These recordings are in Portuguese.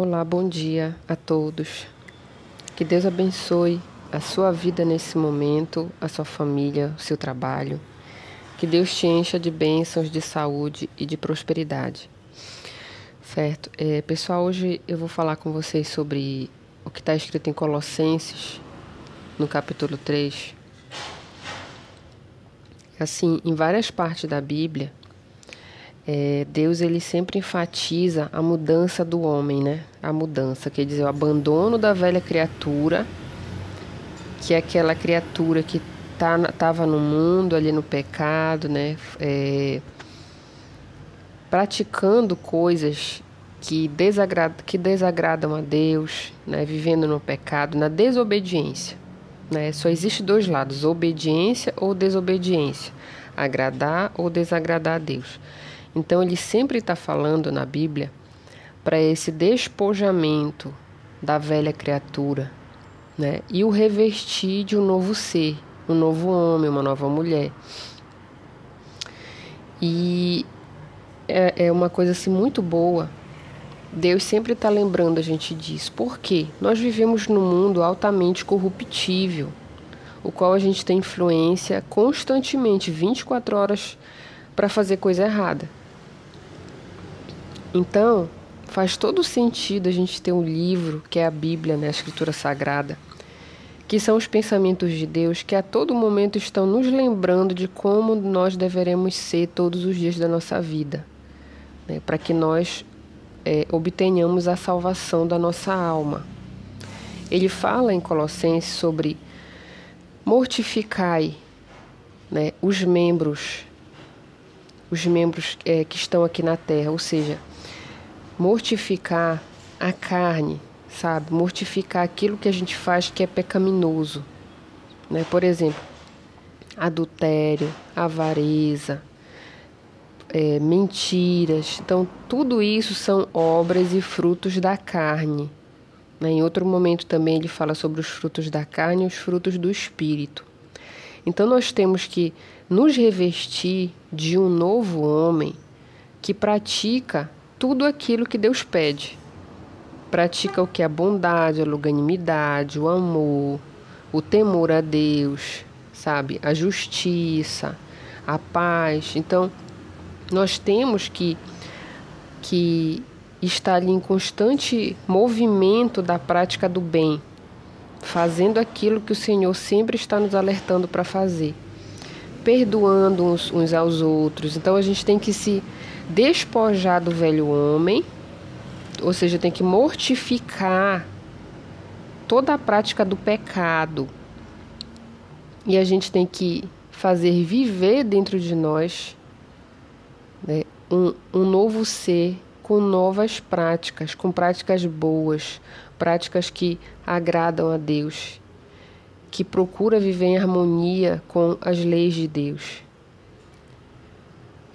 Olá, bom dia a todos. Que Deus abençoe a sua vida nesse momento, a sua família, o seu trabalho. Que Deus te encha de bênçãos, de saúde e de prosperidade. Certo? É, pessoal, hoje eu vou falar com vocês sobre o que está escrito em Colossenses, no capítulo 3. Assim, em várias partes da Bíblia, é, Deus ele sempre enfatiza a mudança do homem, né? A mudança, quer dizer, o abandono da velha criatura, que é aquela criatura que estava tá, no mundo, ali no pecado, né? É, praticando coisas que, desagrada, que desagradam a Deus, né? vivendo no pecado, na desobediência. Né? Só existe dois lados, obediência ou desobediência, agradar ou desagradar a Deus. Então, ele sempre está falando na Bíblia para esse despojamento da velha criatura né? e o revestir de um novo ser, um novo homem, uma nova mulher. E é, é uma coisa assim muito boa. Deus sempre está lembrando a gente disso. Por quê? Nós vivemos num mundo altamente corruptível, o qual a gente tem influência constantemente, 24 horas, para fazer coisa errada. Então, faz todo sentido a gente ter um livro, que é a Bíblia, né, a Escritura Sagrada, que são os pensamentos de Deus que a todo momento estão nos lembrando de como nós deveremos ser todos os dias da nossa vida, né, para que nós é, obtenhamos a salvação da nossa alma. Ele fala em Colossenses sobre mortificai né, os membros, os membros é, que estão aqui na terra, ou seja, mortificar a carne, sabe? Mortificar aquilo que a gente faz que é pecaminoso, né? Por exemplo, adultério, avareza, é, mentiras. Então, tudo isso são obras e frutos da carne. Né? Em outro momento também ele fala sobre os frutos da carne e os frutos do espírito. Então, nós temos que nos revestir de um novo homem que pratica tudo aquilo que Deus pede. Pratica o que é a bondade, a longanimidade, o amor, o temor a Deus, sabe? A justiça, a paz. Então, nós temos que, que estar ali em constante movimento da prática do bem, fazendo aquilo que o Senhor sempre está nos alertando para fazer, perdoando uns, uns aos outros. Então, a gente tem que se despojar do velho homem, ou seja, tem que mortificar toda a prática do pecado. E a gente tem que fazer viver dentro de nós né, um, um novo ser com novas práticas, com práticas boas, práticas que agradam a Deus, que procura viver em harmonia com as leis de Deus.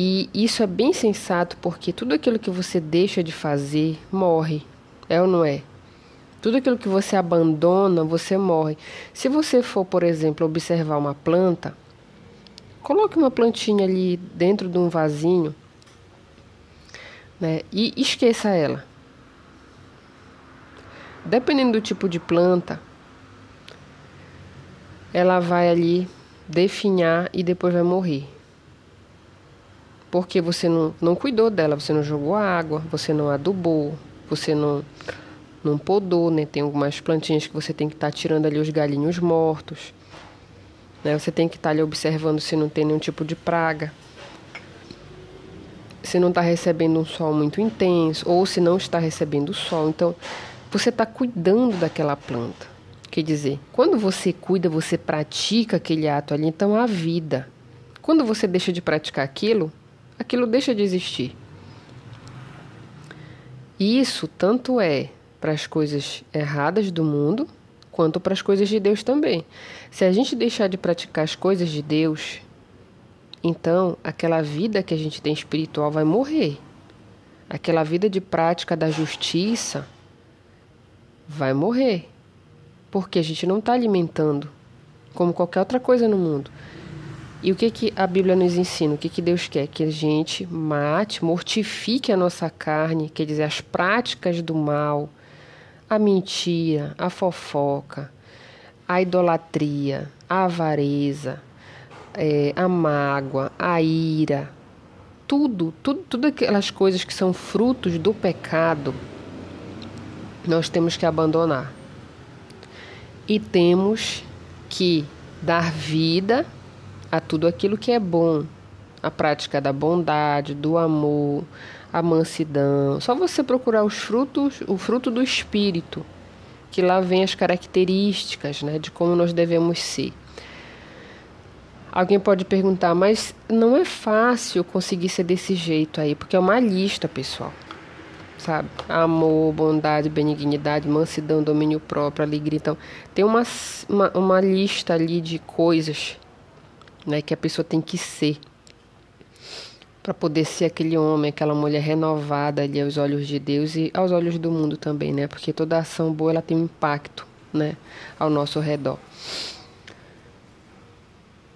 E isso é bem sensato porque tudo aquilo que você deixa de fazer morre, é ou não é? Tudo aquilo que você abandona, você morre. Se você for, por exemplo, observar uma planta, coloque uma plantinha ali dentro de um vasinho né, e esqueça ela. Dependendo do tipo de planta, ela vai ali definhar e depois vai morrer porque você não, não cuidou dela, você não jogou água, você não adubou, você não, não podou, né? Tem algumas plantinhas que você tem que estar tá tirando ali os galinhos mortos. Né? Você tem que estar tá ali observando se não tem nenhum tipo de praga. Se não está recebendo um sol muito intenso, ou se não está recebendo sol. Então, você está cuidando daquela planta. Quer dizer, quando você cuida, você pratica aquele ato ali, então há vida. Quando você deixa de praticar aquilo, aquilo deixa de existir. E isso tanto é para as coisas erradas do mundo, quanto para as coisas de Deus também. Se a gente deixar de praticar as coisas de Deus, então aquela vida que a gente tem espiritual vai morrer. Aquela vida de prática da justiça vai morrer. Porque a gente não está alimentando como qualquer outra coisa no mundo. E o que, que a Bíblia nos ensina? O que, que Deus quer? Que a gente mate, mortifique a nossa carne, quer dizer, as práticas do mal, a mentira, a fofoca, a idolatria, a avareza, é, a mágoa, a ira, tudo, tudo, tudo aquelas coisas que são frutos do pecado, nós temos que abandonar. E temos que dar vida a tudo aquilo que é bom, a prática da bondade, do amor, a mansidão. Só você procurar os frutos, o fruto do espírito, que lá vem as características, né, de como nós devemos ser. Alguém pode perguntar, mas não é fácil conseguir ser desse jeito aí, porque é uma lista, pessoal. Sabe? Amor, bondade, benignidade, mansidão, domínio próprio, alegria. Então, tem uma, uma, uma lista ali de coisas né, que a pessoa tem que ser para poder ser aquele homem, aquela mulher renovada ali aos olhos de Deus e aos olhos do mundo também, né? Porque toda ação boa ela tem um impacto, né, ao nosso redor.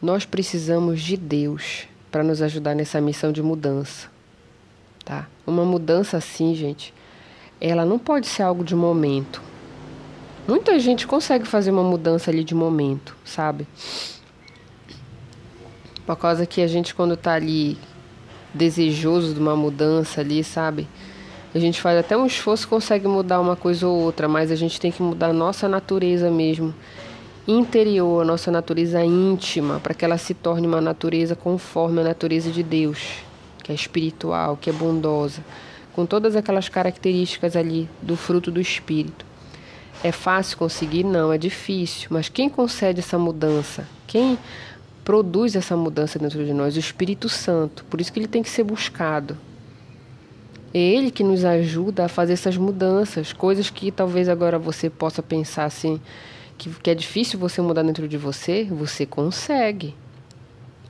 Nós precisamos de Deus para nos ajudar nessa missão de mudança, tá? Uma mudança assim, gente, ela não pode ser algo de momento. Muita gente consegue fazer uma mudança ali de momento, sabe? Por causa que a gente, quando tá ali desejoso de uma mudança ali, sabe? A gente faz até um esforço consegue mudar uma coisa ou outra, mas a gente tem que mudar a nossa natureza mesmo, interior, a nossa natureza íntima, para que ela se torne uma natureza conforme a natureza de Deus, que é espiritual, que é bondosa, com todas aquelas características ali do fruto do espírito. É fácil conseguir? Não, é difícil, mas quem concede essa mudança? Quem produz essa mudança dentro de nós, o Espírito Santo. Por isso que ele tem que ser buscado. É ele que nos ajuda a fazer essas mudanças, coisas que talvez agora você possa pensar assim, que, que é difícil você mudar dentro de você, você consegue.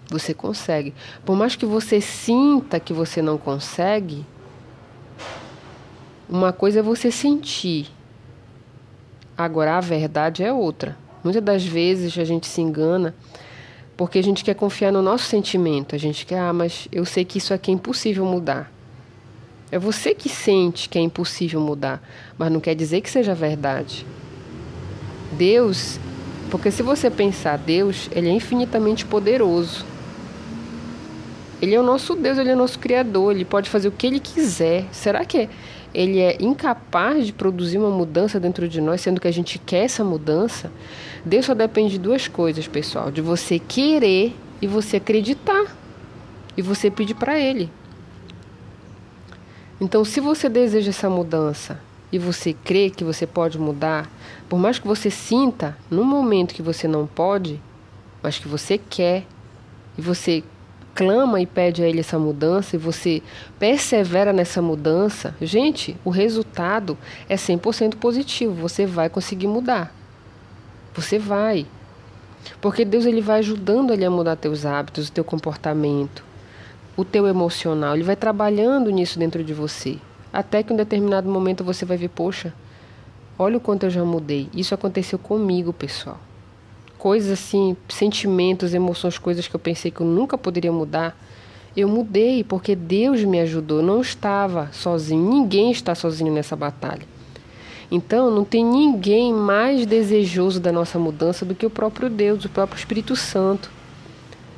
Você consegue. Por mais que você sinta que você não consegue, uma coisa é você sentir. Agora a verdade é outra. Muitas das vezes a gente se engana porque a gente quer confiar no nosso sentimento. A gente quer, ah, mas eu sei que isso aqui é impossível mudar. É você que sente que é impossível mudar, mas não quer dizer que seja verdade. Deus, porque se você pensar, Deus, ele é infinitamente poderoso. Ele é o nosso Deus, ele é o nosso criador, ele pode fazer o que ele quiser. Será que ele é incapaz de produzir uma mudança dentro de nós, sendo que a gente quer essa mudança? Deus só depende de duas coisas, pessoal: de você querer e você acreditar. E você pedir para Ele. Então, se você deseja essa mudança e você crê que você pode mudar, por mais que você sinta no momento que você não pode, mas que você quer, e você clama e pede a Ele essa mudança, e você persevera nessa mudança, gente, o resultado é 100% positivo. Você vai conseguir mudar. Você vai. Porque Deus ele vai ajudando ele a mudar teus hábitos, o teu comportamento, o teu emocional. Ele vai trabalhando nisso dentro de você. Até que em um determinado momento você vai ver, poxa, olha o quanto eu já mudei. Isso aconteceu comigo, pessoal. Coisas assim, sentimentos, emoções, coisas que eu pensei que eu nunca poderia mudar. Eu mudei porque Deus me ajudou. Não estava sozinho. Ninguém está sozinho nessa batalha. Então, não tem ninguém mais desejoso da nossa mudança do que o próprio Deus, o próprio Espírito Santo.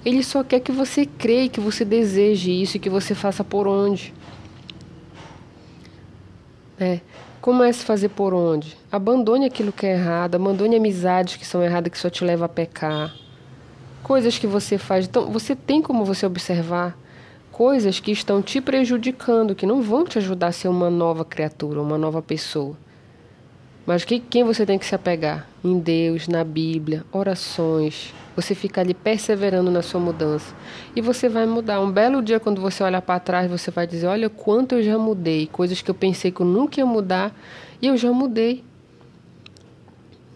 Ele só quer que você creia, que você deseje isso e que você faça por onde. É. Como é se fazer por onde? Abandone aquilo que é errado, abandone amizades que são erradas, que só te levam a pecar. Coisas que você faz. Então, você tem como você observar coisas que estão te prejudicando, que não vão te ajudar a ser uma nova criatura, uma nova pessoa. Mas que, quem você tem que se apegar? Em Deus, na Bíblia, orações. Você fica ali perseverando na sua mudança. E você vai mudar. Um belo dia, quando você olhar para trás, você vai dizer: Olha quanto eu já mudei. Coisas que eu pensei que eu nunca ia mudar. E eu já mudei.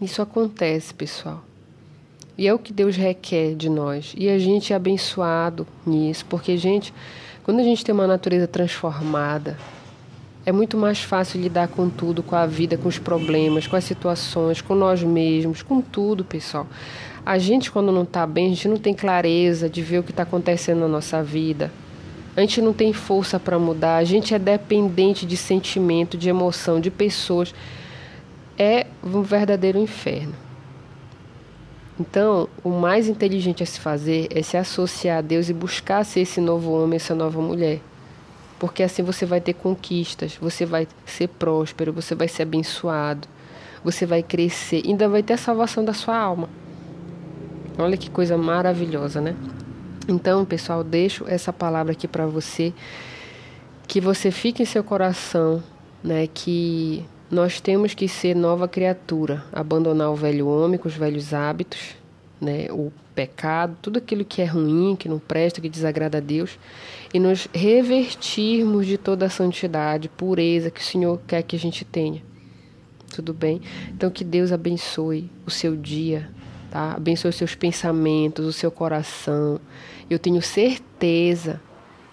Isso acontece, pessoal. E é o que Deus requer de nós. E a gente é abençoado nisso. Porque, gente, quando a gente tem uma natureza transformada, é muito mais fácil lidar com tudo, com a vida, com os problemas, com as situações, com nós mesmos, com tudo, pessoal. A gente, quando não está bem, a gente não tem clareza de ver o que está acontecendo na nossa vida. A gente não tem força para mudar. A gente é dependente de sentimento, de emoção, de pessoas. É um verdadeiro inferno. Então, o mais inteligente a se fazer é se associar a Deus e buscar ser esse novo homem, essa nova mulher. Porque assim você vai ter conquistas, você vai ser próspero, você vai ser abençoado, você vai crescer, ainda vai ter a salvação da sua alma. Olha que coisa maravilhosa, né? Então, pessoal, deixo essa palavra aqui para você, que você fique em seu coração, né, que nós temos que ser nova criatura, abandonar o velho homem com os velhos hábitos, né, o pecado, tudo aquilo que é ruim, que não presta, que desagrada a Deus, e nos revertirmos de toda a santidade, pureza que o Senhor quer que a gente tenha. Tudo bem? Então que Deus abençoe o seu dia, tá? Abençoe os seus pensamentos, o seu coração. Eu tenho certeza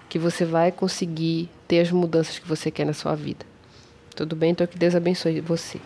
que você vai conseguir ter as mudanças que você quer na sua vida. Tudo bem? Então que Deus abençoe você.